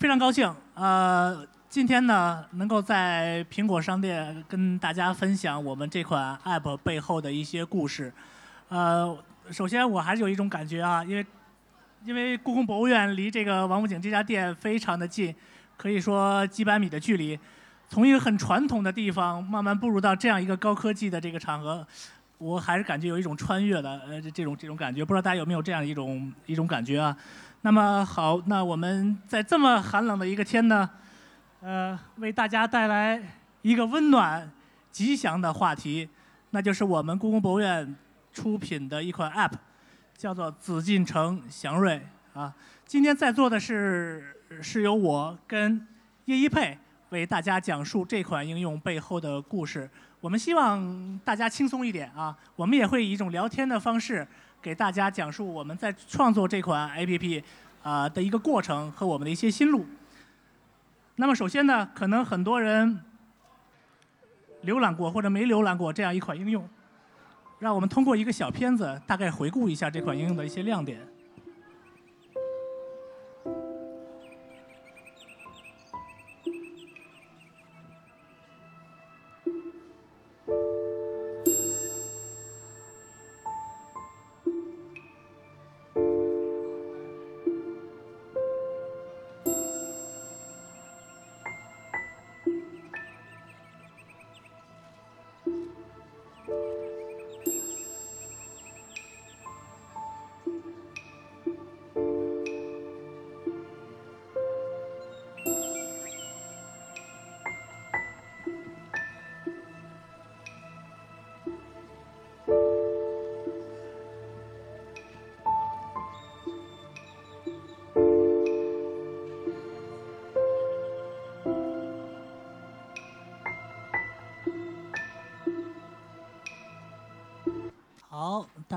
非常高兴，呃，今天呢能够在苹果商店跟大家分享我们这款 App 背后的一些故事。呃，首先我还是有一种感觉啊，因为因为故宫博物院离这个王府井这家店非常的近，可以说几百米的距离，从一个很传统的地方慢慢步入到这样一个高科技的这个场合，我还是感觉有一种穿越的呃这种这种感觉，不知道大家有没有这样一种一种感觉啊？那么好，那我们在这么寒冷的一个天呢，呃，为大家带来一个温暖、吉祥的话题，那就是我们故宫博物院出品的一款 App，叫做紫禁城祥瑞啊。今天在座的是是由我跟叶一佩为大家讲述这款应用背后的故事。我们希望大家轻松一点啊，我们也会以一种聊天的方式。给大家讲述我们在创作这款 APP 啊的一个过程和我们的一些心路。那么首先呢，可能很多人浏览过或者没浏览过这样一款应用，让我们通过一个小片子大概回顾一下这款应用的一些亮点。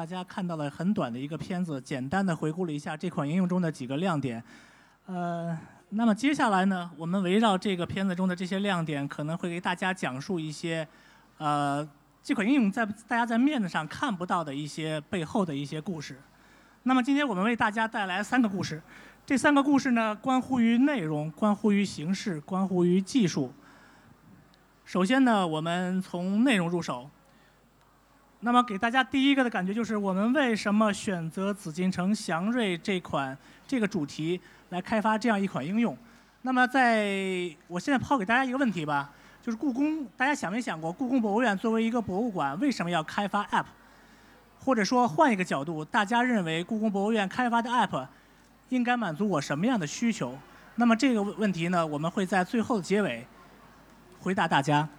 大家看到了很短的一个片子，简单的回顾了一下这款应用中的几个亮点。呃，那么接下来呢，我们围绕这个片子中的这些亮点，可能会给大家讲述一些，呃，这款应用在大家在面子上看不到的一些背后的一些故事。那么今天我们为大家带来三个故事，这三个故事呢，关乎于内容，关乎于形式，关乎于技术。首先呢，我们从内容入手。那么给大家第一个的感觉就是，我们为什么选择紫禁城祥瑞这款这个主题来开发这样一款应用？那么在我现在抛给大家一个问题吧，就是故宫，大家想没想过，故宫博物院作为一个博物馆，为什么要开发 App？或者说换一个角度，大家认为故宫博物院开发的 App 应该满足我什么样的需求？那么这个问题呢，我们会在最后的结尾回答大家。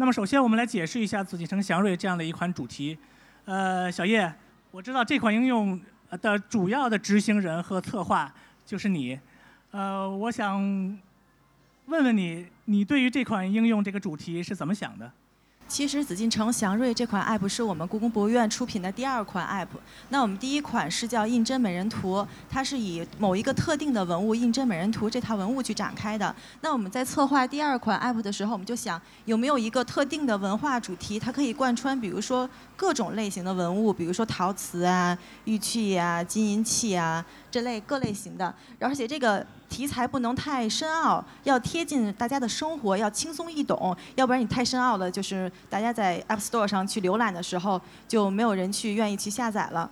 那么首先，我们来解释一下紫禁城祥瑞这样的一款主题。呃，小叶，我知道这款应用的主要的执行人和策划就是你。呃，我想问问你，你对于这款应用这个主题是怎么想的？其实紫禁城祥瑞这款 app 是我们故宫博物院出品的第二款 app。那我们第一款是叫胤禛美人图，它是以某一个特定的文物胤禛美人图这套文物去展开的。那我们在策划第二款 app 的时候，我们就想有没有一个特定的文化主题，它可以贯穿，比如说各种类型的文物，比如说陶瓷啊、玉器啊、金银器啊这类各类型的，而且这个。题材不能太深奥，要贴近大家的生活，要轻松易懂，要不然你太深奥了，就是大家在 App Store 上去浏览的时候，就没有人去愿意去下载了。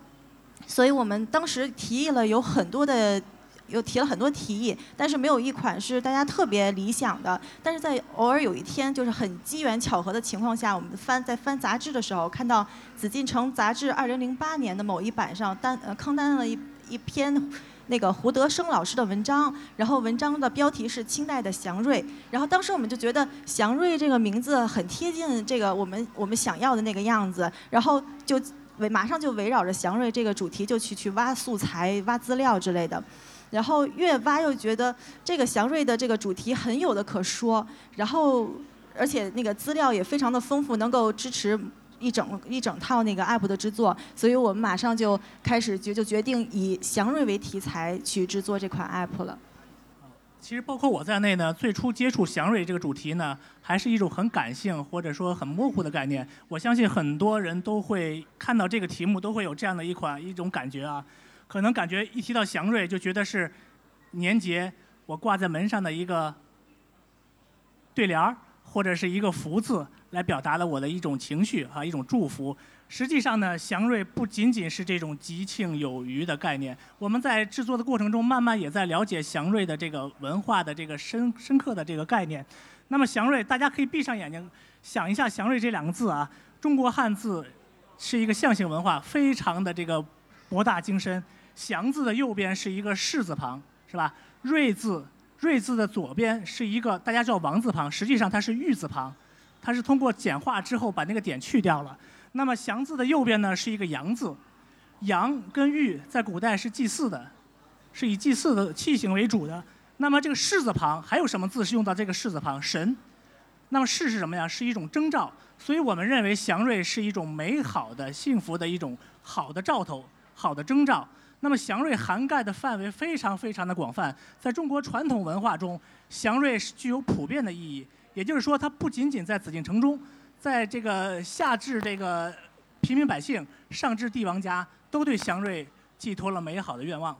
所以我们当时提议了有很多的，又提了很多提议，但是没有一款是大家特别理想的。但是在偶尔有一天，就是很机缘巧合的情况下，我们翻在翻杂志的时候，看到《紫禁城杂志》二零零八年的某一版上单呃刊登了一一篇。那个胡德生老师的文章，然后文章的标题是清代的祥瑞，然后当时我们就觉得祥瑞这个名字很贴近这个我们 我们想要的那个样子，然后就围马上就围绕着祥瑞这个主题就去去挖素材、挖资料之类的，然后越挖又觉得这个祥瑞的这个主题很有的可说，然后而且那个资料也非常的丰富，能够支持。一整一整套那个 app 的制作，所以我们马上就开始决就决定以祥瑞为题材去制作这款 app 了。其实包括我在内呢，最初接触祥瑞这个主题呢，还是一种很感性或者说很模糊的概念。我相信很多人都会看到这个题目，都会有这样的一款一种感觉啊，可能感觉一提到祥瑞就觉得是年节、我挂在门上的一个对联儿，或者是一个福字，来表达了我的一种情绪啊，一种祝福。实际上呢，祥瑞不仅仅是这种吉庆有余的概念。我们在制作的过程中，慢慢也在了解祥瑞的这个文化的这个深深刻的这个概念。那么祥瑞，大家可以闭上眼睛想一下“祥瑞”这两个字啊。中国汉字是一个象形文化，非常的这个博大精深。祥字的右边是一个士字旁，是吧？瑞字，瑞字的左边是一个大家叫王字旁，实际上它是玉字旁，它是通过简化之后把那个点去掉了。那么祥字的右边呢是一个阳字，阳跟玉在古代是祭祀的，是以祭祀的器型为主的。那么这个士字旁还有什么字是用到这个士字旁？神。那么士是什么呀？是一种征兆。所以我们认为祥瑞是一种美好的、幸福的一种好的兆头、好的征兆。那么祥瑞涵盖的范围非常非常的广泛，在中国传统文化中，祥瑞是具有普遍的意义。也就是说，它不仅仅在紫禁城中。在这个下至这个平民百姓，上至帝王家，都对祥瑞寄托了美好的愿望。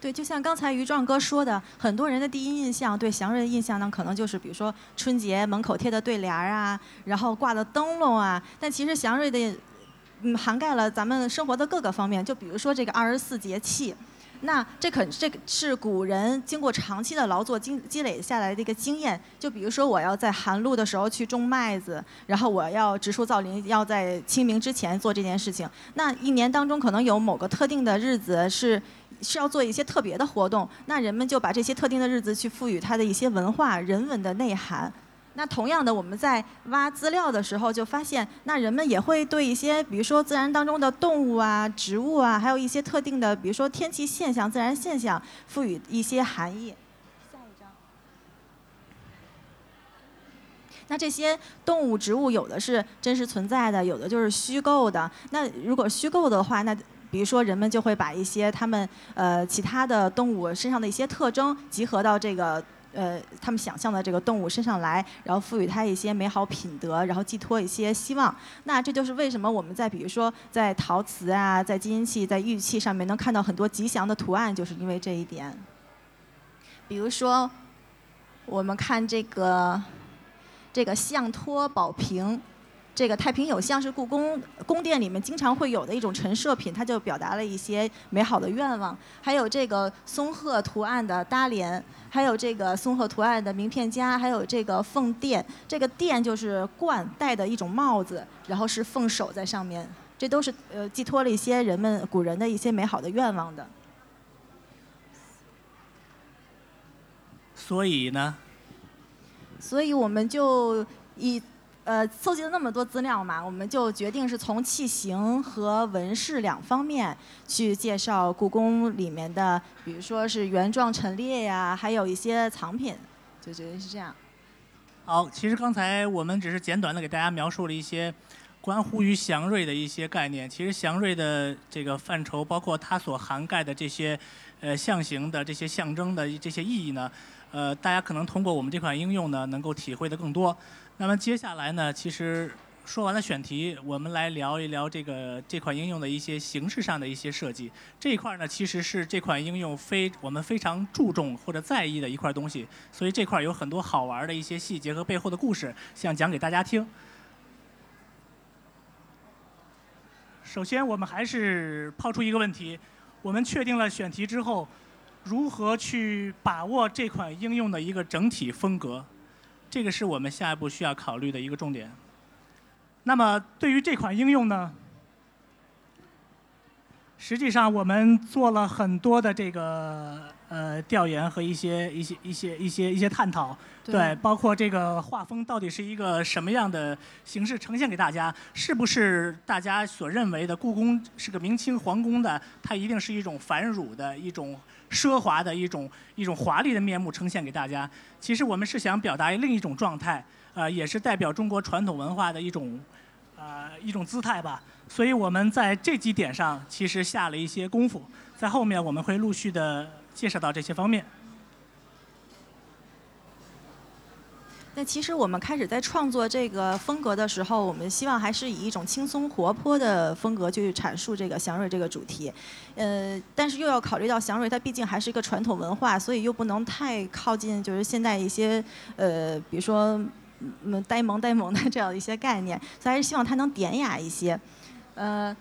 对，就像刚才于壮哥说的，很多人的第一印象对祥瑞的印象呢，可能就是比如说春节门口贴的对联儿啊，然后挂的灯笼啊。但其实祥瑞的，嗯，涵盖了咱们生活的各个方面。就比如说这个二十四节气。那这可这个是古人经过长期的劳作积积累下来的一个经验。就比如说，我要在寒露的时候去种麦子，然后我要植树造林，要在清明之前做这件事情。那一年当中可能有某个特定的日子是是要做一些特别的活动，那人们就把这些特定的日子去赋予它的一些文化人文的内涵。那同样的，我们在挖资料的时候就发现，那人们也会对一些，比如说自然当中的动物啊、植物啊，还有一些特定的，比如说天气现象、自然现象，赋予一些含义。下一张。那这些动物、植物有的是真实存在的，有的就是虚构的。那如果虚构的话，那比如说人们就会把一些他们呃其他的动物身上的一些特征集合到这个。呃，他们想象的这个动物身上来，然后赋予它一些美好品德，然后寄托一些希望。那这就是为什么我们在比如说在陶瓷啊，在金银器、在玉器上面能看到很多吉祥的图案，就是因为这一点。比如说，我们看这个这个象托宝瓶。这个太平有象是故宫宫殿里面经常会有的一种陈设品，它就表达了一些美好的愿望。还有这个松鹤图案的搭帘，还有这个松鹤图案的名片夹，还有这个凤殿。这个殿就是冠戴的一种帽子，然后是凤首在上面。这都是呃寄托了一些人们古人的一些美好的愿望的。所以呢？所以我们就以。呃，搜集了那么多资料嘛，我们就决定是从器型和纹饰两方面去介绍故宫里面的，比如说是原状陈列呀，还有一些藏品，就决定是这样。好，其实刚才我们只是简短的给大家描述了一些关乎于祥瑞的一些概念。其实祥瑞的这个范畴，包括它所涵盖的这些呃象形的这些象征的这些意义呢，呃，大家可能通过我们这款应用呢，能够体会的更多。那么接下来呢，其实说完了选题，我们来聊一聊这个这款应用的一些形式上的一些设计。这一块呢，其实是这款应用非我们非常注重或者在意的一块东西，所以这块有很多好玩的一些细节和背后的故事，想讲给大家听。首先，我们还是抛出一个问题：我们确定了选题之后，如何去把握这款应用的一个整体风格？这个是我们下一步需要考虑的一个重点。那么对于这款应用呢，实际上我们做了很多的这个呃调研和一些一些一些一些一些探讨。对，包括这个画风到底是一个什么样的形式呈现给大家？是不是大家所认为的故宫是个明清皇宫的？它一定是一种繁缛的一种奢华的一种一种华丽的面目呈现给大家？其实我们是想表达另一种状态，呃，也是代表中国传统文化的一种呃一种姿态吧。所以我们在这几点上其实下了一些功夫，在后面我们会陆续的介绍到这些方面。那其实我们开始在创作这个风格的时候，我们希望还是以一种轻松活泼的风格去阐述这个祥瑞这个主题，呃，但是又要考虑到祥瑞它毕竟还是一个传统文化，所以又不能太靠近就是现在一些呃，比如说嗯呆萌呆萌的这样一些概念，所以还是希望它能典雅一些，呃。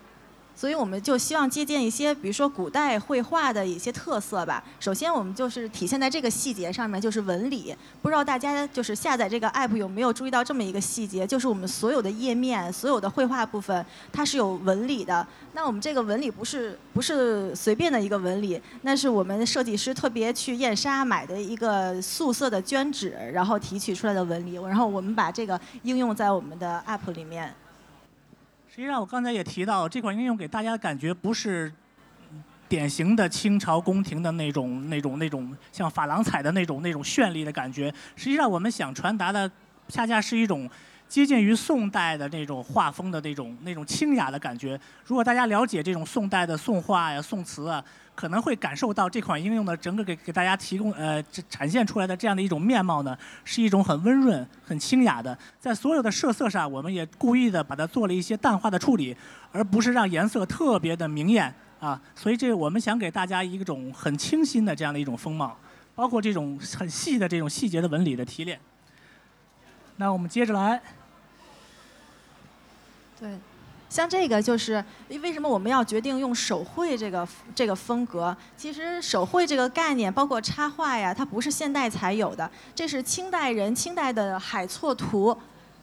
所以我们就希望借鉴一些，比如说古代绘画的一些特色吧。首先，我们就是体现在这个细节上面，就是纹理。不知道大家就是下载这个 app 有没有注意到这么一个细节，就是我们所有的页面、所有的绘画部分，它是有纹理的。那我们这个纹理不是不是随便的一个纹理，那是我们设计师特别去燕莎买的一个素色的绢纸，然后提取出来的纹理。然后我们把这个应用在我们的 app 里面。实际上，我刚才也提到，这款应用给大家的感觉不是典型的清朝宫廷的那种、那种、那种像珐琅彩的那种、那种绚丽的感觉。实际上，我们想传达的，恰恰是一种。接近于宋代的那种画风的那种那种清雅的感觉。如果大家了解这种宋代的宋画呀、宋词啊，可能会感受到这款应用的整个给给大家提供呃展现出来的这样的一种面貌呢，是一种很温润、很清雅的。在所有的设色上，我们也故意的把它做了一些淡化的处理，而不是让颜色特别的明艳啊。所以这我们想给大家一种很清新的这样的一种风貌，包括这种很细的这种细节的纹理的提炼。那我们接着来。对，像这个就是为什么我们要决定用手绘这个这个风格？其实手绘这个概念，包括插画呀，它不是现代才有的，这是清代人清代的海错图。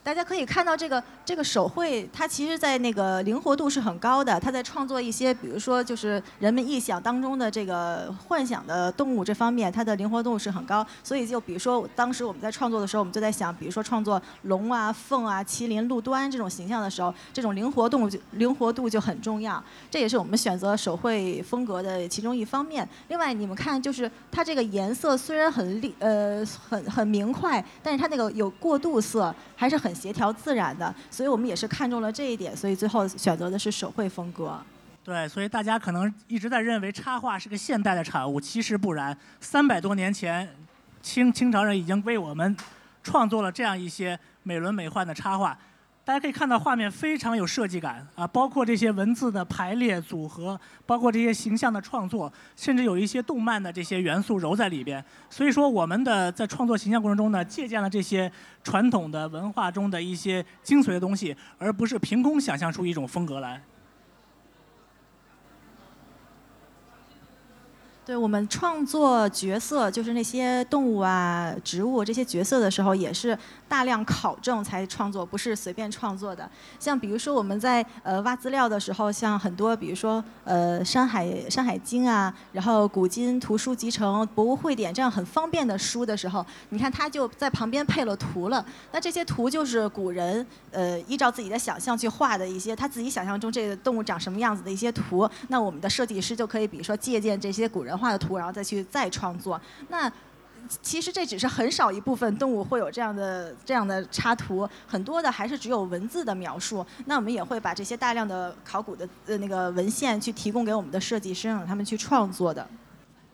大家可以看到这个这个手绘，它其实，在那个灵活度是很高的。它在创作一些，比如说就是人们臆想当中的这个幻想的动物这方面，它的灵活度是很高。所以就比如说，当时我们在创作的时候，我们就在想，比如说创作龙啊、凤啊、麒麟、鹿端这种形象的时候，这种灵活度就灵活度就很重要。这也是我们选择手绘风格的其中一方面。另外，你们看，就是它这个颜色虽然很丽呃很很明快，但是它那个有过渡色，还是很。协调自然的，所以我们也是看中了这一点，所以最后选择的是手绘风格。对，所以大家可能一直在认为插画是个现代的产物，其实不然。三百多年前，清清朝人已经为我们创作了这样一些美轮美奂的插画。大家可以看到画面非常有设计感啊，包括这些文字的排列组合，包括这些形象的创作，甚至有一些动漫的这些元素揉在里边。所以说，我们的在创作形象过程中呢，借鉴了这些传统的文化中的一些精髓的东西，而不是凭空想象出一种风格来。对我们创作角色，就是那些动物啊、植物这些角色的时候，也是大量考证才创作，不是随便创作的。像比如说我们在呃挖资料的时候，像很多比如说呃《山海山海经》啊，然后古今图书集成、博物汇典这样很方便的书的时候，你看它就在旁边配了图了。那这些图就是古人呃依照自己的想象去画的一些他自己想象中这个动物长什么样子的一些图。那我们的设计师就可以比如说借鉴这些古人。画的图，然后再去再创作。那其实这只是很少一部分动物会有这样的这样的插图，很多的还是只有文字的描述。那我们也会把这些大量的考古的呃那个文献去提供给我们的设计师，让他们去创作的。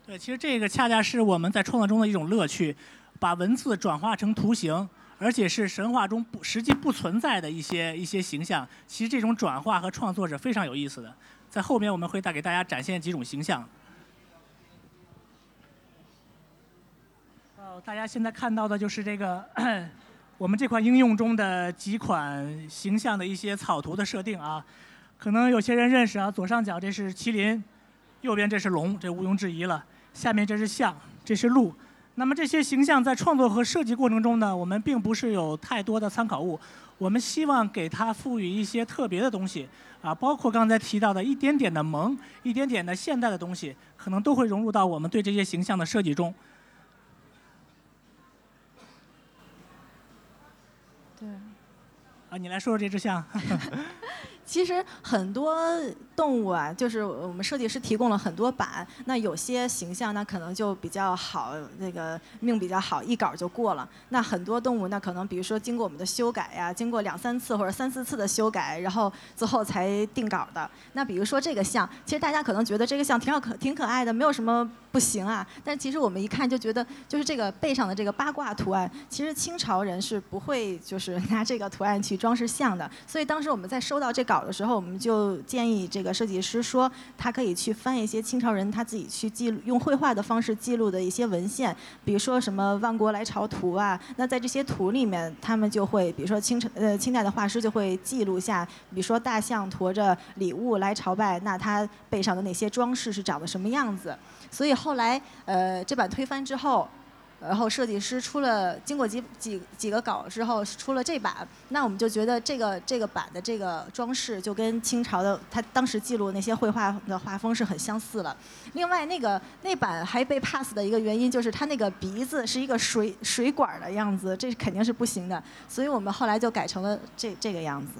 对，其实这个恰恰是我们在创作中的一种乐趣，把文字转化成图形，而且是神话中不实际不存在的一些一些形象。其实这种转化和创作是非常有意思的。在后面我们会带给大家展现几种形象。大家现在看到的就是这个 我们这款应用中的几款形象的一些草图的设定啊，可能有些人认识啊，左上角这是麒麟，右边这是龙，这毋庸置疑了。下面这是象，这是鹿。那么这些形象在创作和设计过程中呢，我们并不是有太多的参考物，我们希望给它赋予一些特别的东西啊，包括刚才提到的一点点的萌，一点点的现代的东西，可能都会融入到我们对这些形象的设计中。你来说说这只象。其实很多动物啊，就是我们设计师提供了很多版，那有些形象那可能就比较好，那个命比较好，一稿就过了。那很多动物那可能比如说经过我们的修改呀，经过两三次或者三四次的修改，然后最后才定稿的。那比如说这个像，其实大家可能觉得这个像挺好可挺可爱的，没有什么不行啊。但其实我们一看就觉得，就是这个背上的这个八卦图案，其实清朝人是不会就是拿这个图案去装饰像的。所以当时我们在收到这稿的时候，我们就建议这。个设计师说，他可以去翻一些清朝人他自己去记录，用绘画的方式记录的一些文献，比如说什么《万国来朝图》啊。那在这些图里面，他们就会，比如说清朝呃清代的画师就会记录下，比如说大象驮着礼物来朝拜，那他背上的那些装饰是长得什么样子。所以后来呃这版推翻之后。然后设计师出了，经过几几几个稿之后出了这版，那我们就觉得这个这个版的这个装饰就跟清朝的他当时记录那些绘画的画风是很相似了。另外那个那版还被 pass 的一个原因就是他那个鼻子是一个水水管的样子，这肯定是不行的，所以我们后来就改成了这这个样子。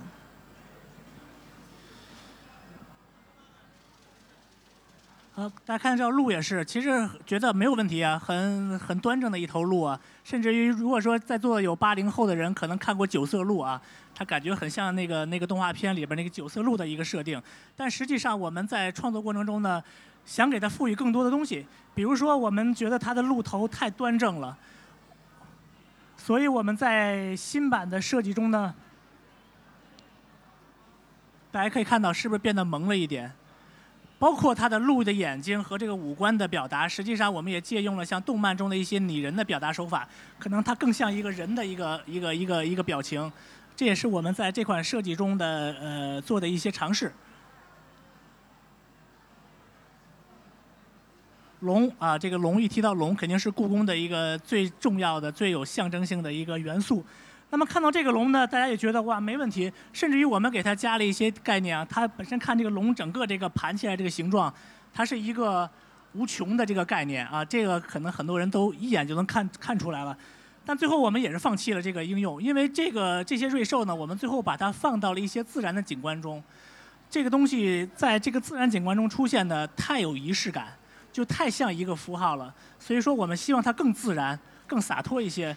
呃，大家看这条路也是，其实觉得没有问题啊，很很端正的一头鹿啊。甚至于，如果说在座有八零后的人，可能看过九色鹿啊，它感觉很像那个那个动画片里边那个九色鹿的一个设定。但实际上我们在创作过程中呢，想给它赋予更多的东西。比如说，我们觉得它的鹿头太端正了，所以我们在新版的设计中呢，大家可以看到是不是变得萌了一点？包括它的鹿的眼睛和这个五官的表达，实际上我们也借用了像动漫中的一些拟人的表达手法，可能它更像一个人的一个一个一个一个表情，这也是我们在这款设计中的呃做的一些尝试。龙啊，这个龙一提到龙，肯定是故宫的一个最重要的、最有象征性的一个元素。那么看到这个龙呢，大家也觉得哇没问题，甚至于我们给它加了一些概念啊，它本身看这个龙整个这个盘起来这个形状，它是一个无穷的这个概念啊，这个可能很多人都一眼就能看看出来了。但最后我们也是放弃了这个应用，因为这个这些瑞兽呢，我们最后把它放到了一些自然的景观中，这个东西在这个自然景观中出现的太有仪式感，就太像一个符号了，所以说我们希望它更自然、更洒脱一些。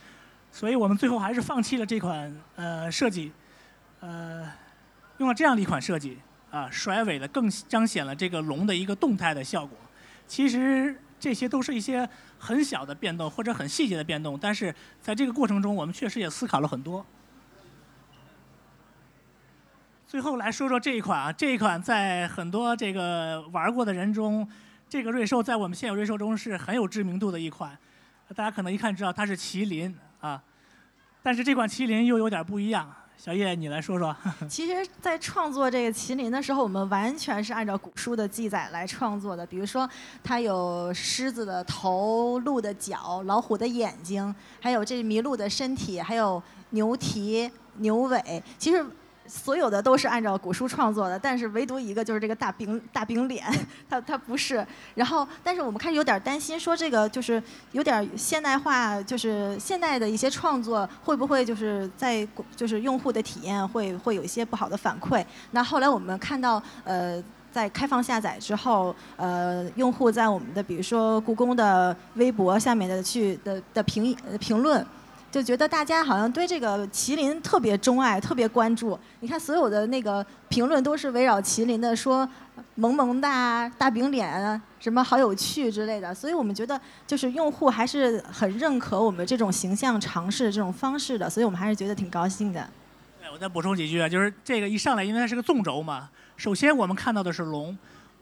所以我们最后还是放弃了这款呃设计，呃，用了这样的一款设计啊，甩尾的更彰显了这个龙的一个动态的效果。其实这些都是一些很小的变动或者很细节的变动，但是在这个过程中，我们确实也思考了很多。最后来说说这一款啊，这一款在很多这个玩过的人中，这个瑞兽在我们现有瑞兽中是很有知名度的一款，大家可能一看知道它是麒麟。啊，但是这款麒麟又有点不一样。小叶，你来说说。其实，在创作这个麒麟的时候，我们完全是按照古书的记载来创作的。比如说，它有狮子的头、鹿的脚、老虎的眼睛，还有这麋鹿的身体，还有牛蹄、牛尾。其实。所有的都是按照古书创作的，但是唯独一个就是这个大饼大饼脸，它它不是。然后，但是我们开始有点担心，说这个就是有点现代化，就是现代的一些创作会不会就是在就是用户的体验会会有一些不好的反馈。那后来我们看到，呃，在开放下载之后，呃，用户在我们的比如说故宫的微博下面的去的的评评论。就觉得大家好像对这个麒麟特别钟爱，特别关注。你看所有的那个评论都是围绕麒麟的，说萌萌哒、大饼脸，什么好有趣之类的。所以我们觉得，就是用户还是很认可我们这种形象尝试这种方式的，所以我们还是觉得挺高兴的。对，我再补充几句啊，就是这个一上来，因为它是个纵轴嘛，首先我们看到的是龙，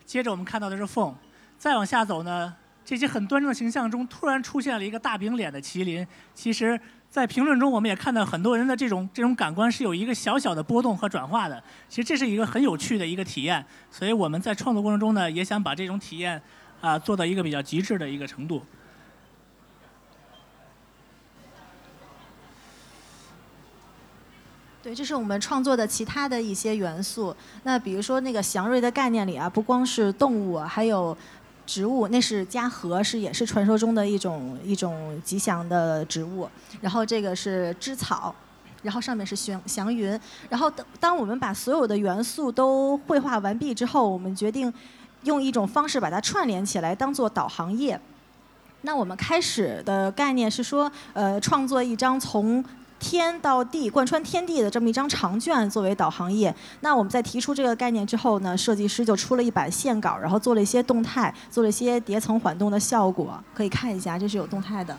接着我们看到的是凤，再往下走呢。这些很端正的形象中，突然出现了一个大饼脸的麒麟。其实，在评论中，我们也看到很多人的这种这种感官是有一个小小的波动和转化的。其实这是一个很有趣的一个体验。所以我们在创作过程中呢，也想把这种体验啊做到一个比较极致的一个程度。对，这是我们创作的其他的一些元素。那比如说那个祥瑞的概念里啊，不光是动物，还有。植物那是嘉禾，是也是传说中的一种一种吉祥的植物。然后这个是芝草，然后上面是祥祥云。然后当当我们把所有的元素都绘画完毕之后，我们决定用一种方式把它串联起来，当做导航页。那我们开始的概念是说，呃，创作一张从天到地贯穿天地的这么一张长卷作为导航页。那我们在提出这个概念之后呢，设计师就出了一版线稿，然后做了一些动态，做了一些叠层缓动的效果，可以看一下，这是有动态的。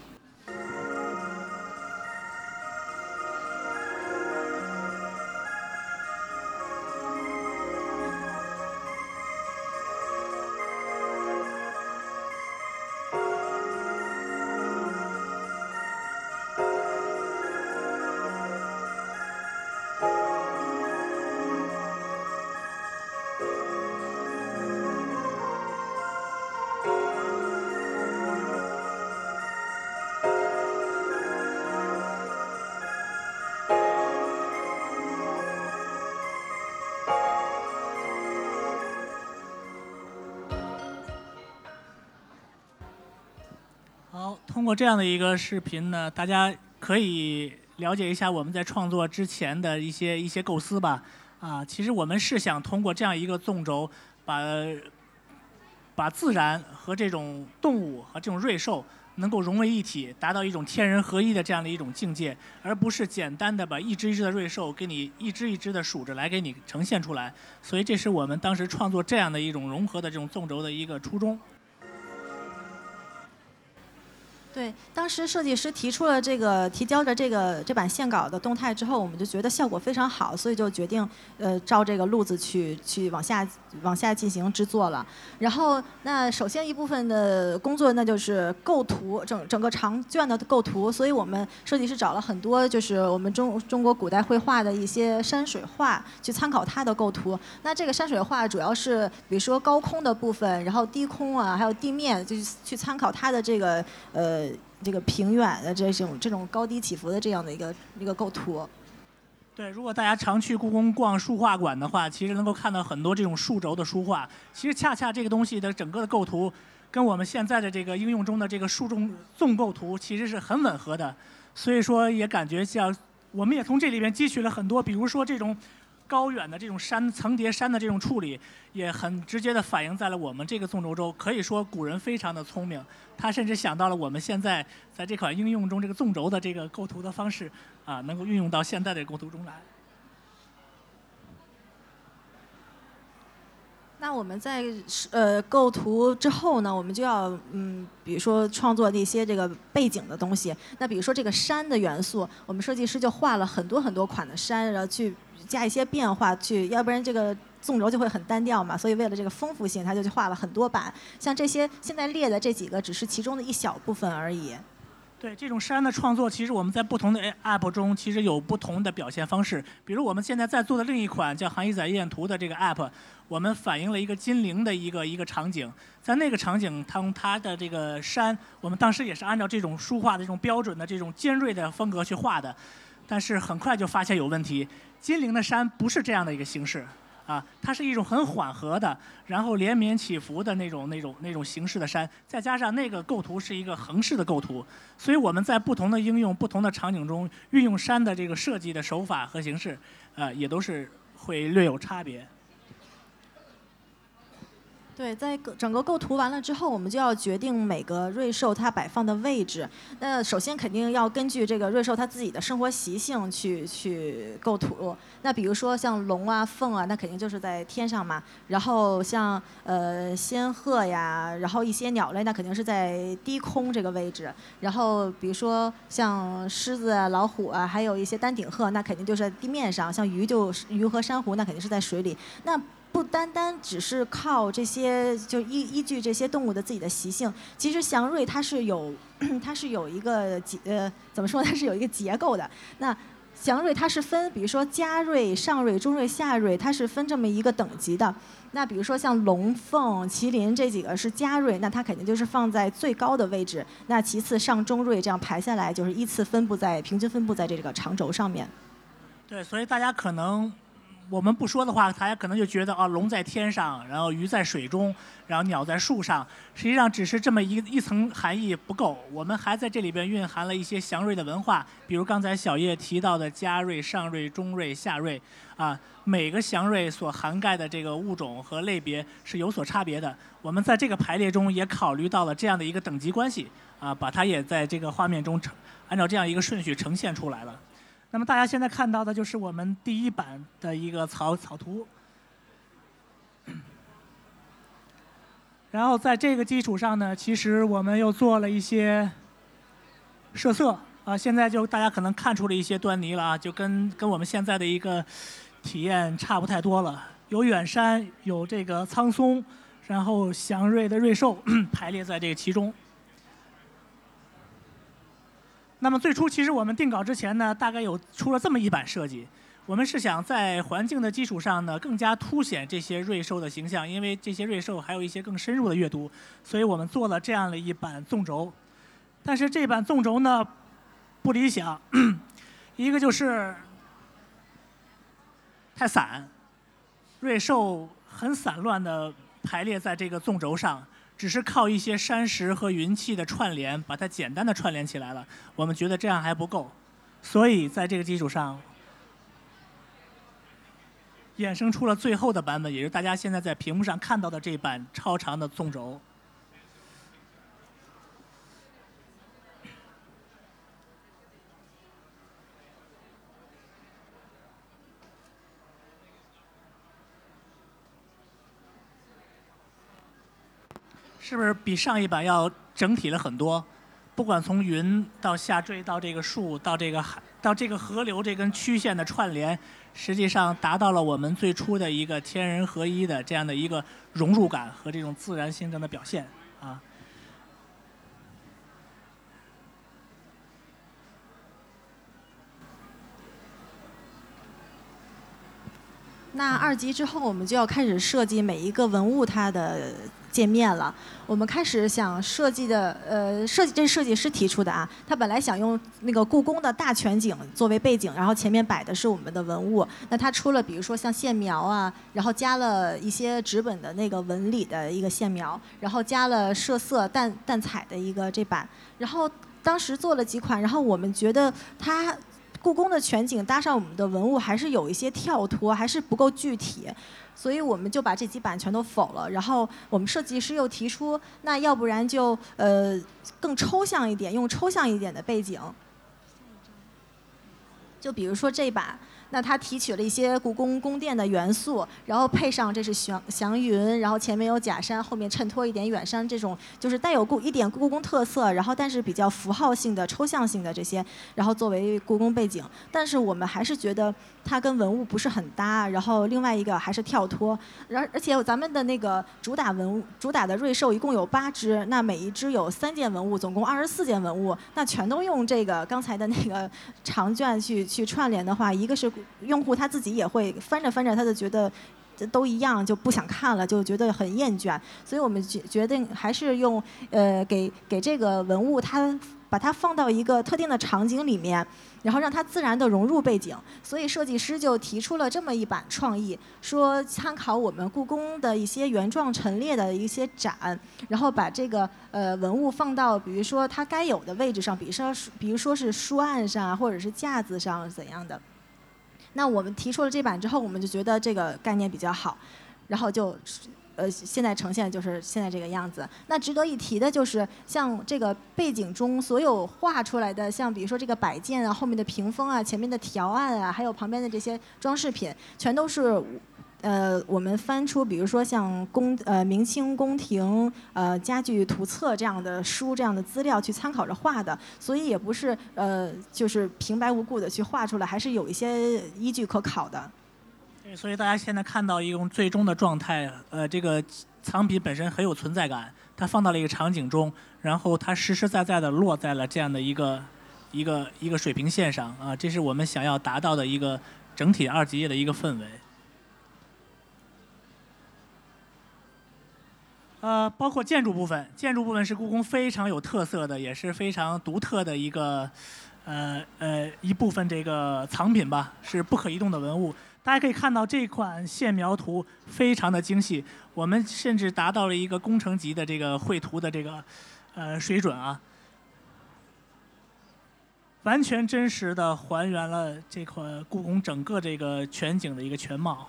通过这样的一个视频呢，大家可以了解一下我们在创作之前的一些一些构思吧。啊，其实我们是想通过这样一个纵轴，把把自然和这种动物和这种瑞兽能够融为一体，达到一种天人合一的这样的一种境界，而不是简单的把一只一只的瑞兽给你一只一只的数着来给你呈现出来。所以这是我们当时创作这样的一种融合的这种纵轴的一个初衷。对，当时设计师提出了这个提交的这个这版线稿的动态之后，我们就觉得效果非常好，所以就决定呃照这个路子去去往下往下进行制作了。然后那首先一部分的工作那就是构图，整整个长卷的构图。所以我们设计师找了很多就是我们中中国古代绘画的一些山水画去参考它的构图。那这个山水画主要是比如说高空的部分，然后低空啊，还有地面，就是去参考它的这个呃。这个平远的这种这种高低起伏的这样的一个一个构图。对，如果大家常去故宫逛书画馆的话，其实能够看到很多这种竖轴的书画。其实恰恰这个东西的整个的构图，跟我们现在的这个应用中的这个竖中纵构图其实是很吻合的。所以说也感觉像，我们也从这里边汲取了很多，比如说这种。高远的这种山层叠山的这种处理，也很直接的反映在了我们这个纵轴中。可以说古人非常的聪明，他甚至想到了我们现在在这款应用中这个纵轴的这个构图的方式，啊，能够运用到现在的构图中来。那我们在呃构图之后呢，我们就要嗯，比如说创作的一些这个背景的东西。那比如说这个山的元素，我们设计师就画了很多很多款的山，然后去。加一些变化去，要不然这个纵轴就会很单调嘛。所以为了这个丰富性，他就去画了很多版。像这些现在列的这几个，只是其中的一小部分而已。对这种山的创作，其实我们在不同的 App 中，其实有不同的表现方式。比如我们现在在做的另一款叫《韩一载夜宴图》的这个 App，我们反映了一个金陵的一个一个场景。在那个场景，它它的这个山，我们当时也是按照这种书画的这种标准的这种尖锐的风格去画的。但是很快就发现有问题，金陵的山不是这样的一个形式，啊，它是一种很缓和的，然后连绵起伏的那种、那种、那种形式的山，再加上那个构图是一个横式的构图，所以我们在不同的应用、不同的场景中运用山的这个设计的手法和形式，呃，也都是会略有差别。对，在整个构图完了之后，我们就要决定每个瑞兽它摆放的位置。那首先肯定要根据这个瑞兽它自己的生活习性去去构图。那比如说像龙啊、凤啊，那肯定就是在天上嘛。然后像呃仙鹤呀，然后一些鸟类，那肯定是在低空这个位置。然后比如说像狮子啊、老虎啊，还有一些丹顶鹤，那肯定就是在地面上。像鱼就鱼和珊瑚，那肯定是在水里。那不单单只是靠这些，就依依据这些动物的自己的习性，其实祥瑞它是有，它是有一个结呃怎么说？它是有一个结构的。那祥瑞它是分，比如说嘉瑞、上瑞、中瑞、下瑞，它是分这么一个等级的。那比如说像龙凤、麒麟这几个是嘉瑞，那它肯定就是放在最高的位置。那其次上中瑞这样排下来，就是依次分布在平均分布在这个长轴上面。对，所以大家可能。我们不说的话，大家可能就觉得啊，龙在天上，然后鱼在水中，然后鸟在树上。实际上，只是这么一一层含义不够，我们还在这里边蕴含了一些祥瑞的文化，比如刚才小叶提到的嘉瑞、上瑞、中瑞、下瑞，啊，每个祥瑞所涵盖的这个物种和类别是有所差别的。我们在这个排列中也考虑到了这样的一个等级关系，啊，把它也在这个画面中呈按照这样一个顺序呈现出来了。那么大家现在看到的就是我们第一版的一个草草图，然后在这个基础上呢，其实我们又做了一些设色啊，现在就大家可能看出了一些端倪了啊，就跟跟我们现在的一个体验差不太多了，有远山，有这个苍松，然后祥瑞的瑞兽排列在这个其中。那么最初，其实我们定稿之前呢，大概有出了这么一版设计。我们是想在环境的基础上呢，更加凸显这些瑞兽的形象，因为这些瑞兽还有一些更深入的阅读，所以我们做了这样的一版纵轴。但是这版纵轴呢，不理想，一个就是太散，瑞兽很散乱的排列在这个纵轴上。只是靠一些山石和云气的串联，把它简单的串联起来了。我们觉得这样还不够，所以在这个基础上，衍生出了最后的版本，也就是大家现在在屏幕上看到的这版超长的纵轴。是不是比上一版要整体了很多？不管从云到下坠到这个树到这个海到这个河流这根曲线的串联，实际上达到了我们最初的一个天人合一的这样的一个融入感和这种自然形成的表现啊。那二级之后，我们就要开始设计每一个文物它的。见面了，我们开始想设计的，呃，设计这是设计师提出的啊。他本来想用那个故宫的大全景作为背景，然后前面摆的是我们的文物。那他出了，比如说像线描啊，然后加了一些纸本的那个纹理的一个线描，然后加了设色淡淡彩的一个这版。然后当时做了几款，然后我们觉得它故宫的全景搭上我们的文物还是有一些跳脱，还是不够具体。所以我们就把这几版全都否了，然后我们设计师又提出，那要不然就呃更抽象一点，用抽象一点的背景，就比如说这版。那他提取了一些故宫宫殿的元素，然后配上这是祥祥云，然后前面有假山，后面衬托一点远山，这种就是带有故一点故宫特色，然后但是比较符号性的、抽象性的这些，然后作为故宫背景。但是我们还是觉得它跟文物不是很搭，然后另外一个还是跳脱。而而且咱们的那个主打文物、主打的瑞兽一共有八只，那每一只有三件文物，总共二十四件文物，那全都用这个刚才的那个长卷去去串联的话，一个是。用户他自己也会翻着翻着，他就觉得都一样，就不想看了，就觉得很厌倦。所以我们决决定还是用呃给给这个文物，它把它放到一个特定的场景里面，然后让它自然的融入背景。所以设计师就提出了这么一版创意，说参考我们故宫的一些原状陈列的一些展，然后把这个呃文物放到比如说它该有的位置上，比如说比如说是书案上或者是架子上怎样的。那我们提出了这版之后，我们就觉得这个概念比较好，然后就，呃，现在呈现就是现在这个样子。那值得一提的就是，像这个背景中所有画出来的，像比如说这个摆件啊、后面的屏风啊、前面的条案啊，还有旁边的这些装饰品，全都是。呃，我们翻出比如说像宫呃明清宫廷呃家具图册这样的书这样的资料去参考着画的，所以也不是呃就是平白无故的去画出来，还是有一些依据可考的。所以大家现在看到一种最终的状态，呃，这个藏品本身很有存在感，它放到了一个场景中，然后它实实在在的落在了这样的一个一个一个水平线上啊，这是我们想要达到的一个整体二级的一个氛围。呃，包括建筑部分，建筑部分是故宫非常有特色的，也是非常独特的一个，呃呃一部分这个藏品吧，是不可移动的文物。大家可以看到这款线描图非常的精细，我们甚至达到了一个工程级的这个绘图的这个呃水准啊，完全真实的还原了这款故宫整个这个全景的一个全貌。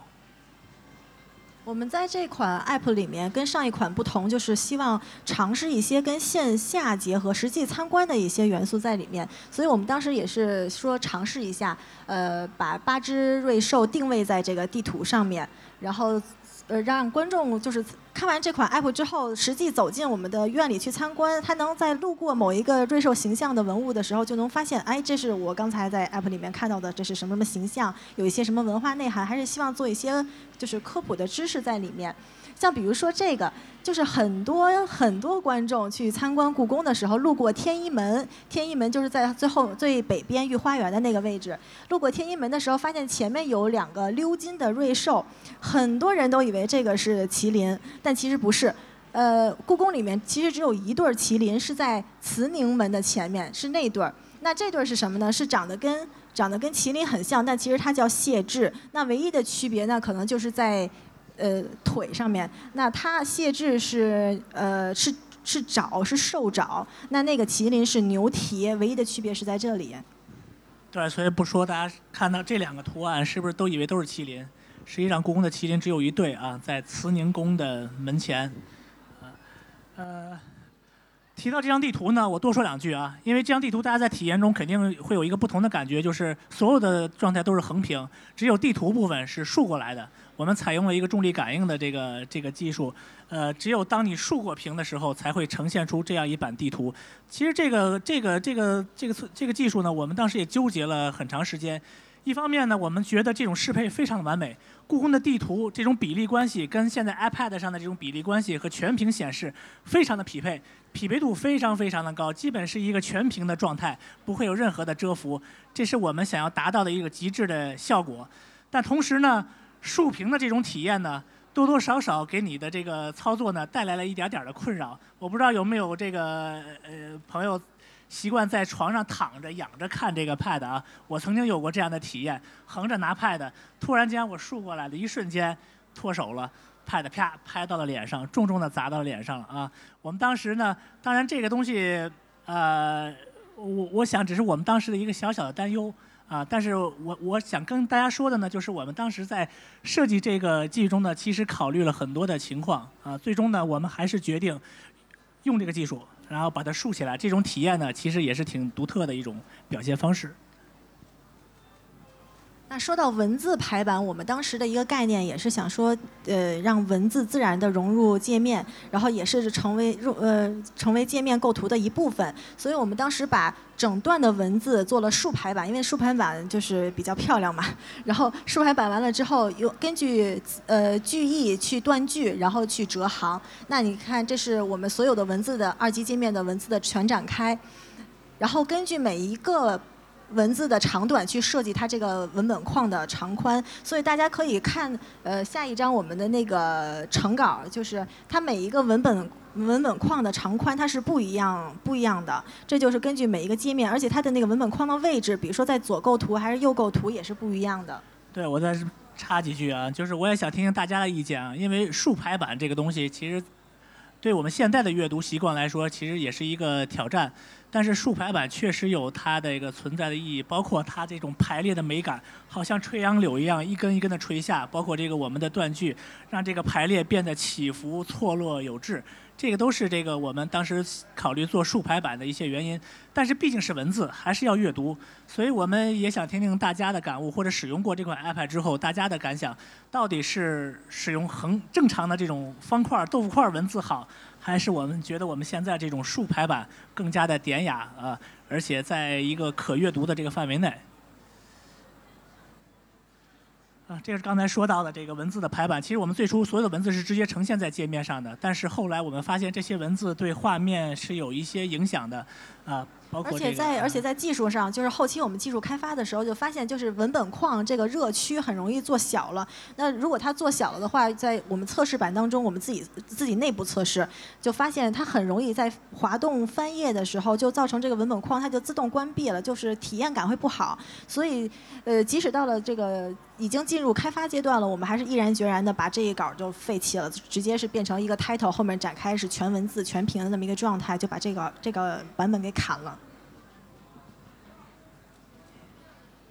我们在这款 App 里面跟上一款不同，就是希望尝试一些跟线下结合、实际参观的一些元素在里面。所以我们当时也是说尝试一下，呃，把八只瑞兽定位在这个地图上面，然后。呃，让观众就是看完这款 app 之后，实际走进我们的院里去参观，他能在路过某一个瑞兽形象的文物的时候，就能发现，哎，这是我刚才在 app 里面看到的，这是什么什么形象，有一些什么文化内涵，还是希望做一些就是科普的知识在里面。像比如说这个，就是很多很多观众去参观故宫的时候，路过天一门，天一门就是在最后最北边御花园的那个位置。路过天一门的时候，发现前面有两个鎏金的瑞兽，很多人都以为这个是麒麟，但其实不是。呃，故宫里面其实只有一对麒麟，是在慈宁门的前面，是那对儿。那这对儿是什么呢？是长得跟长得跟麒麟很像，但其实它叫谢豸。那唯一的区别呢，可能就是在。呃，腿上面，那它谢豸是呃是是爪是兽爪，那那个麒麟是牛蹄，唯一的区别是在这里。对，所以不说，大家看到这两个图案，是不是都以为都是麒麟？实际上，故宫的麒麟只有一对啊，在慈宁宫的门前。呃，提到这张地图呢，我多说两句啊，因为这张地图大家在体验中肯定会有一个不同的感觉，就是所有的状态都是横屏，只有地图部分是竖过来的。我们采用了一个重力感应的这个这个技术，呃，只有当你竖过屏的时候，才会呈现出这样一版地图。其实这个这个这个这个这个技术呢，我们当时也纠结了很长时间。一方面呢，我们觉得这种适配非常的完美，故宫的地图这种比例关系跟现在 iPad 上的这种比例关系和全屏显示非常的匹配，匹配度非常非常的高，基本是一个全屏的状态，不会有任何的遮幅，这是我们想要达到的一个极致的效果。但同时呢，竖屏的这种体验呢，多多少少给你的这个操作呢带来了一点点的困扰。我不知道有没有这个呃朋友习惯在床上躺着仰着看这个 Pad 啊？我曾经有过这样的体验，横着拿 Pad，突然间我竖过来的一瞬间脱手了，Pad 啪拍到了脸上，重重的砸到脸上了啊！我们当时呢，当然这个东西呃，我我想只是我们当时的一个小小的担忧。啊，但是我我想跟大家说的呢，就是我们当时在设计这个技术中呢，其实考虑了很多的情况啊，最终呢，我们还是决定用这个技术，然后把它竖起来。这种体验呢，其实也是挺独特的一种表现方式。那说到文字排版，我们当时的一个概念也是想说，呃，让文字自然的融入界面，然后也是成为入呃成为界面构图的一部分。所以我们当时把整段的文字做了竖排版，因为竖排版就是比较漂亮嘛。然后竖排版完了之后，又根据呃句意去断句，然后去折行。那你看，这是我们所有的文字的二级界面的文字的全展开，然后根据每一个。文字的长短去设计它这个文本框的长宽，所以大家可以看呃下一张我们的那个成稿，就是它每一个文本文本框的长宽它是不一样不一样的，这就是根据每一个界面，而且它的那个文本框的位置，比如说在左构图还是右构图也是不一样的。对，我再插几句啊，就是我也想听听大家的意见啊，因为竖排版这个东西其实对我们现在的阅读习惯来说，其实也是一个挑战。但是竖排版确实有它的一个存在的意义，包括它这种排列的美感，好像垂杨柳一样，一根一根的垂下，包括这个我们的断句，让这个排列变得起伏错落有致。这个都是这个我们当时考虑做竖排版的一些原因，但是毕竟是文字，还是要阅读，所以我们也想听听大家的感悟，或者使用过这款 iPad 之后大家的感想，到底是使用横正常的这种方块豆腐块文字好，还是我们觉得我们现在这种竖排版更加的典雅啊，而且在一个可阅读的这个范围内。啊，这是刚才说到的这个文字的排版。其实我们最初所有的文字是直接呈现在界面上的，但是后来我们发现这些文字对画面是有一些影响的，啊，包括而且在而且在技术上，就是后期我们技术开发的时候，就发现就是文本框这个热区很容易做小了。那如果它做小了的话，在我们测试版当中，我们自己自己内部测试就发现它很容易在滑动翻页的时候，就造成这个文本框它就自动关闭了，就是体验感会不好。所以，呃，即使到了这个已经进入开发阶段了，我们还是毅然决然的把这一稿就废弃了，直接是变成一个 title 后面展开是全文字全屏的那么一个状态，就把这个这个版本给砍了。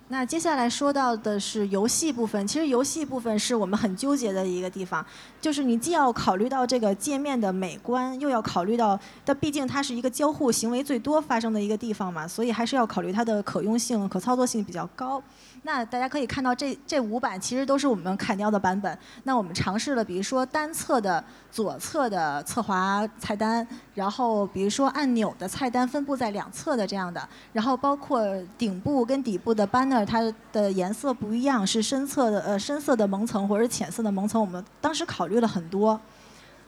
那接下来说到的是游戏部分，其实游戏部分是我们很纠结的一个地方，就是你既要考虑到这个界面的美观，又要考虑到，但毕竟它是一个交互行为最多发生的一个地方嘛，所以还是要考虑它的可用性、可操作性比较高。那大家可以看到，这这五版其实都是我们砍掉的版本。那我们尝试了，比如说单侧的左侧的侧滑菜单，然后比如说按钮的菜单分布在两侧的这样的，然后包括顶部跟底部的 banner，它的颜色不一样，是深色的呃深色的蒙层或者浅色的蒙层，我们当时考虑了很多。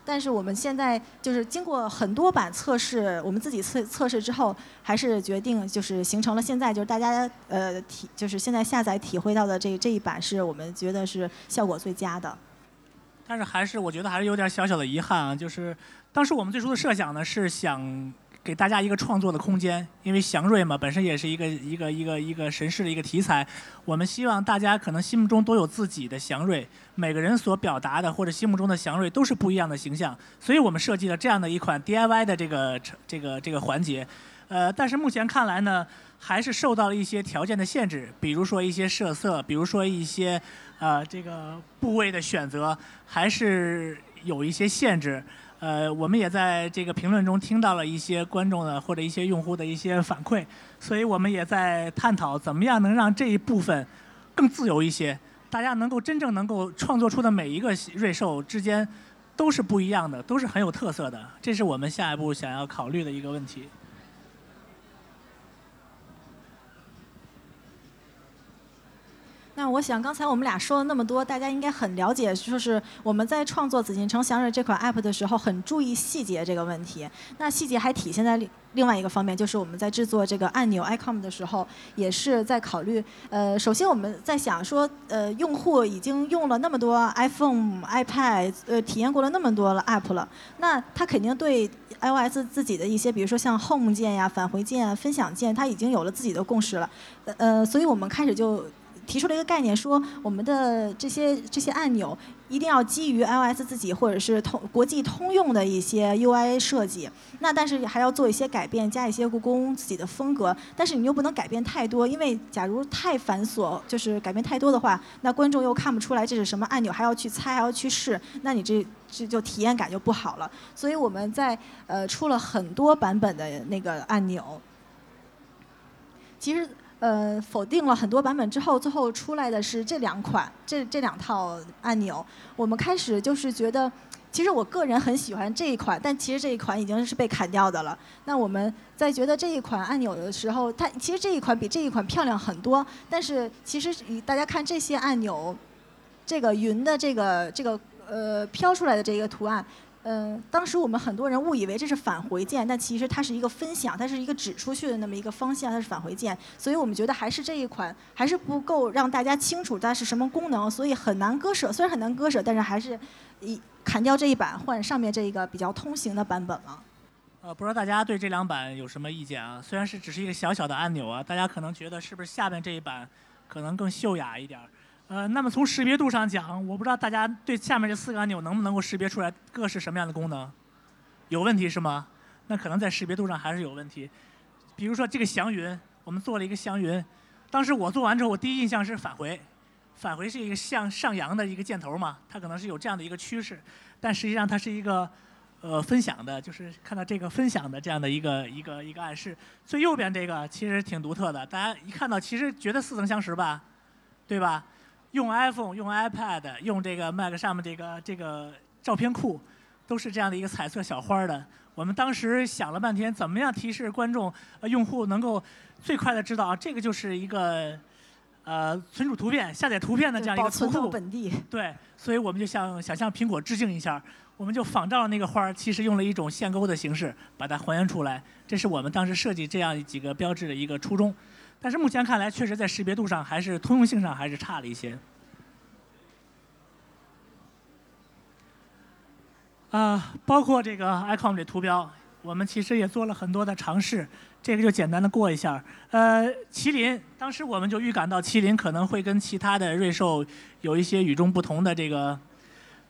但是我们现在就是经过很多版测试，我们自己测测试之后，还是决定就是形成了现在就是大家呃体就是现在下载体会到的这这一版是我们觉得是效果最佳的。但是还是我觉得还是有点小小的遗憾啊，就是当时我们最初的设想呢是想。给大家一个创作的空间，因为祥瑞嘛，本身也是一个一个一个一个神事的一个题材。我们希望大家可能心目中都有自己的祥瑞，每个人所表达的或者心目中的祥瑞都是不一样的形象，所以我们设计了这样的一款 DIY 的这个这个这个环节。呃，但是目前看来呢，还是受到了一些条件的限制，比如说一些设色，比如说一些呃这个部位的选择，还是有一些限制。呃，我们也在这个评论中听到了一些观众的或者一些用户的一些反馈，所以我们也在探讨怎么样能让这一部分更自由一些，大家能够真正能够创作出的每一个瑞兽之间都是不一样的，都是很有特色的，这是我们下一步想要考虑的一个问题。那我想，刚才我们俩说了那么多，大家应该很了解，就是我们在创作紫禁城祥瑞这款 App 的时候，很注意细节这个问题。那细节还体现在另外一个方面，就是我们在制作这个按钮 icon 的时候，也是在考虑。呃，首先我们在想说，呃，用户已经用了那么多 iPhone、iPad，呃，体验过了那么多了 App 了，那他肯定对 iOS 自己的一些，比如说像 Home 键呀、返回键、分享键，他已经有了自己的共识了。呃，所以我们开始就。提出了一个概念，说我们的这些这些按钮一定要基于 iOS 自己或者是通国际通用的一些 UI 设计。那但是还要做一些改变，加一些故宫自己的风格。但是你又不能改变太多，因为假如太繁琐，就是改变太多的话，那观众又看不出来这是什么按钮，还要去猜，还要去试，那你这这就体验感就不好了。所以我们在呃出了很多版本的那个按钮。其实。呃，否定了很多版本之后，最后出来的是这两款，这这两套按钮。我们开始就是觉得，其实我个人很喜欢这一款，但其实这一款已经是被砍掉的了。那我们在觉得这一款按钮的时候，它其实这一款比这一款漂亮很多。但是其实大家看这些按钮，这个云的这个这个呃飘出来的这个图案。嗯，当时我们很多人误以为这是返回键，但其实它是一个分享，它是一个指出去的那么一个方向，它是返回键。所以我们觉得还是这一款还是不够让大家清楚它是什么功能，所以很难割舍。虽然很难割舍，但是还是一砍掉这一版，换上面这个比较通行的版本了。呃，不知道大家对这两版有什么意见啊？虽然是只是一个小小的按钮啊，大家可能觉得是不是下面这一版可能更秀雅一点儿？呃，那么从识别度上讲，我不知道大家对下面这四个按钮能不能够识别出来各是什么样的功能？有问题是吗？那可能在识别度上还是有问题。比如说这个祥云，我们做了一个祥云，当时我做完之后，我第一印象是返回，返回是一个向上扬的一个箭头嘛，它可能是有这样的一个趋势，但实际上它是一个呃分享的，就是看到这个分享的这样的一个一个一个暗示。最右边这个其实挺独特的，大家一看到其实觉得似曾相识吧，对吧？用 iPhone、用 iPad、用这个 Mac 上面这个这个照片库，都是这样的一个彩色小花的。我们当时想了半天，怎么样提示观众、呃用户能够最快的知道啊，这个就是一个呃存储图片、下载图片的这样一个保存到图库。本地。对，所以我们就向想向苹果致敬一下，我们就仿照了那个花儿，其实用了一种线钩的形式把它还原出来。这是我们当时设计这样几个标志的一个初衷。但是目前看来，确实在识别度上还是通用性上还是差了一些。啊、包括这个 icon 这图标，我们其实也做了很多的尝试，这个就简单的过一下。呃，麒麟，当时我们就预感到麒麟可能会跟其他的瑞兽有一些与众不同的这个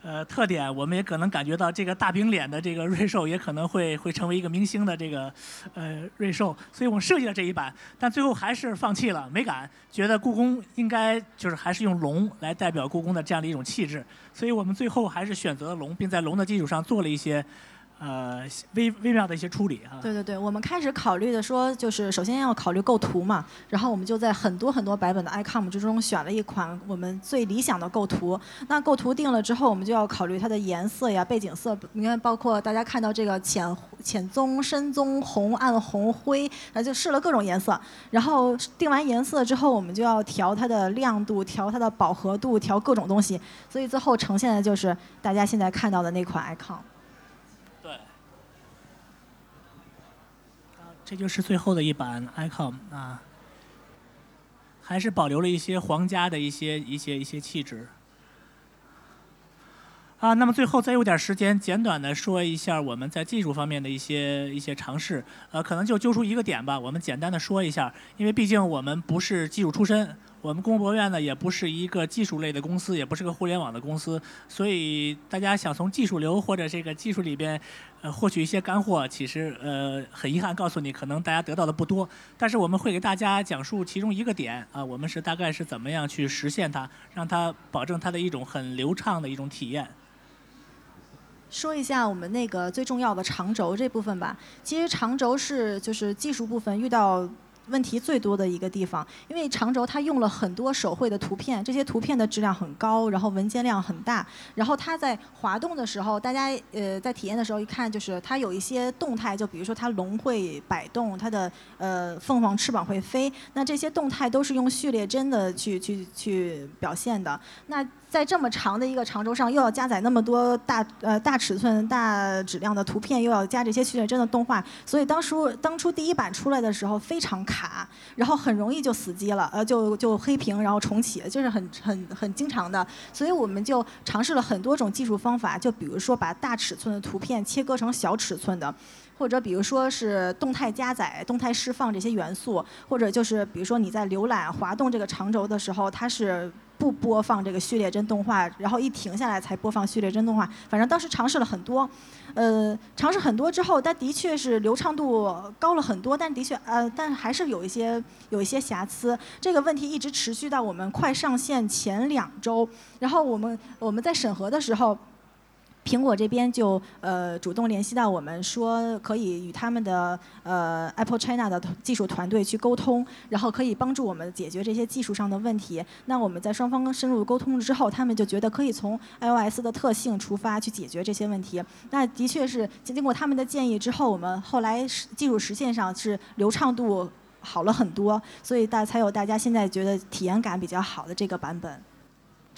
呃特点，我们也可能感觉到这个大饼脸的这个瑞兽也可能会 会成为一个明星的这个呃瑞兽，所以我们设计了这一版，但最后还是放弃了，没敢，觉得故宫应该就是还是用龙来代表故宫的这样的一种气质，所以我们最后还是选择了龙，并在龙的基础上做了一些呃微微妙的一些处理啊。对对对，我们开始考虑的说，就是首先要考虑构图嘛，然后我们就在很多很多版本的 icon 之中选了一款我们最理想的构图。那构图定了之后，我们就要考虑它的颜色呀、背景色。你看，包括大家看到这个浅浅棕、深棕、红、暗红、灰，那就试了各种颜色。然后定完颜色之后，我们就要调它的亮度、调它的饱和度、调各种东西。所以最后呈现的就是大家现在看到的那款 icon。对。啊，这就是最后的一版 icon 啊，还是保留了一些皇家的一些一些一些气质。啊，那么最后再有点时间，简短的说一下我们在技术方面的一些一些尝试。呃，可能就揪出一个点吧，我们简单的说一下，因为毕竟我们不是技术出身，我们工博院呢也不是一个技术类的公司，也不是个互联网的公司，所以大家想从技术流或者这个技术里边，呃，获取一些干货，其实呃很遗憾告诉你，可能大家得到的不多。但是我们会给大家讲述其中一个点啊，我们是大概是怎么样去实现它，让它保证它的一种很流畅的一种体验。说一下我们那个最重要的长轴这部分吧。其实长轴是就是技术部分遇到问题最多的一个地方，因为长轴它用了很多手绘的图片，这些图片的质量很高，然后文件量很大，然后它在滑动的时候，大家呃在体验的时候一看，就是它有一些动态，就比如说它龙会摆动，它的呃凤凰翅膀会飞，那这些动态都是用序列帧的去去 去表现的。那在这么长的一个长轴上，又要加载那么多大呃大尺寸、大质量的图片，又要加这些序列帧的动画，所以当初当初第一版出来的时候非常卡，卡然后很容易就死机了，呃就就黑屏，然后重启，就是很很很经常的。所以我们就尝试了很多种技术方法，就比如说把大尺寸的图片切割成小尺寸的。或者比如说是动态加载、动态释放这些元素，或者就是比如说你在浏览、滑动这个长轴的时候，它是不播放这个序列帧动画，然后一停下来才播放序列帧动画。反正当时尝试了很多，呃，尝试很多之后，但的确是流畅度高了很多，但的确呃，但还是有一些有一些瑕疵。这个问题一直持续到我们快上线前两周，然后我们我们在审核的时候。苹果这边就呃主动联系到我们，说可以与他们的呃 Apple China 的技术团队去沟通，然后可以帮助我们解决这些技术上的问题。那我们在双方深入沟通之后，他们就觉得可以从 iOS 的特性出发去解决这些问题。那的确是经过他们的建议之后，我们后来技术实现上是流畅度好了很多，所以大才有大家现在觉得体验感比较好的这个版本。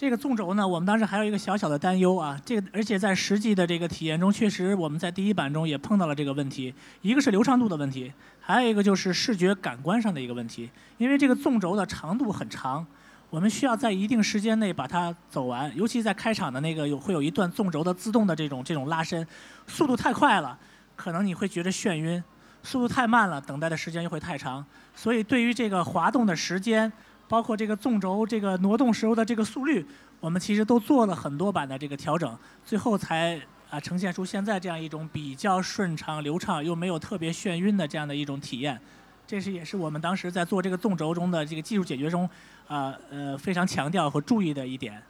这个纵轴呢，我们当时还有一个小小的担忧啊，这个而且在实际的这个体验中，确实我们在第一版中也碰到了这个问题，一个是流畅度的问题，还有一个就是视觉感官上的一个问题，因为这个纵轴的长度很长，我们需要在一定时间内把它走完，尤其在开场的那个有会有一段纵轴的自动的这种这种拉伸，速度太快了，可能你会觉得眩晕；速度太慢了，等待的时间又会太长，所以对于这个滑动的时间。包括这个纵轴这个挪动时候的这个速率，我们其实都做了很多版的这个调整，最后才啊呈现出现在这样一种比较顺畅、流畅又没有特别眩晕的这样的一种体验。这是也是我们当时在做这个纵轴中的这个技术解决中，啊呃非常强调和注意的一点。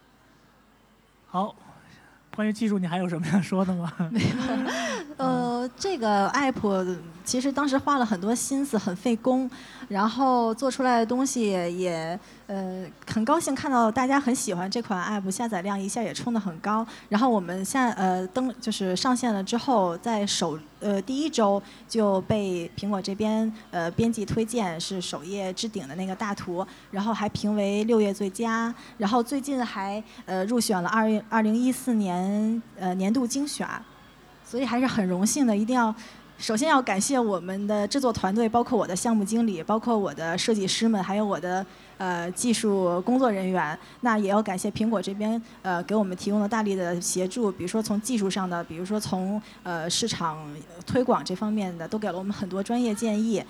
好，关于技术你还有什么要说的吗？没有。呃，这个 app 其实当时花了很多心思，很费工，然后做出来的东西也呃很高兴看到大家很喜欢这款 app，下载量一下也冲得很高。然后我们下呃登就是上线了之后，在首呃第一周就被苹果这边呃编辑推荐是首页置顶的那个大图，然后还评为六月最佳，然后最近还呃入选了二二零一四年呃年度精选，所以还是很荣幸的，一定要。首先要感谢我们的制作团队，包括我的项目经理，包括我的设计师们，还有我的呃技术工作人员。那也要感谢苹果这边呃给我们提供了大力的协助，比如说从技术上的，比如说从呃市场推广这方面的，都给了我们很多专业建议。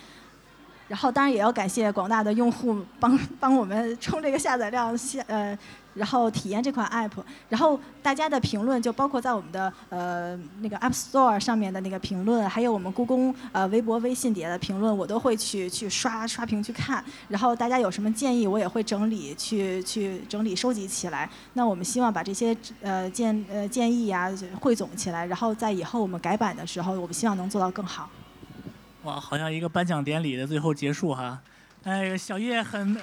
然后当然也要感谢广大的用户帮 帮我们冲这个下载量下呃。然后体验这款 app，然后大家的评论就包括在我们的呃那个 App Store 上面的那个评论，还有我们故宫呃微博、微信底下的评论，我都会去去刷刷屏去看。然后大家有什么建议，我也会整理去去整理收集起来。那我们希望把这些呃建呃建议呀汇总起来，然后在以后我们改版的时候，我们希望能做到更好。哇，好像一个颁奖典礼的最后结束哈。哎，小叶很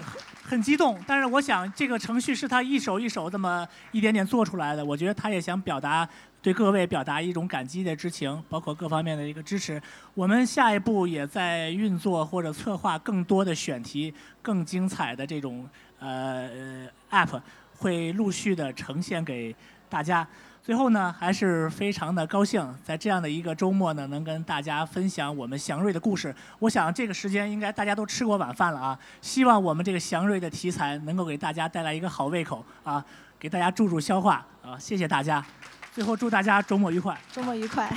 很激动，但是我想这个程序是他一手一手这么一点点做出来的。我觉得他也想表达对各位表达一种感激的之情，包括各方面的一个支持。我们下一步也在运作或者策划更多的选题、更精彩的这种呃 app，会陆续的呈现给大家。最后呢，还是非常的高兴，在这样的一个周末呢，能跟大家分享我们祥瑞的故事。我想这个时间应该大家都吃过晚饭了啊，希望我们这个祥瑞的题材能够给大家带来一个好胃口啊，给大家助助消化啊，谢谢大家。最后祝大家周末愉快，周末愉快。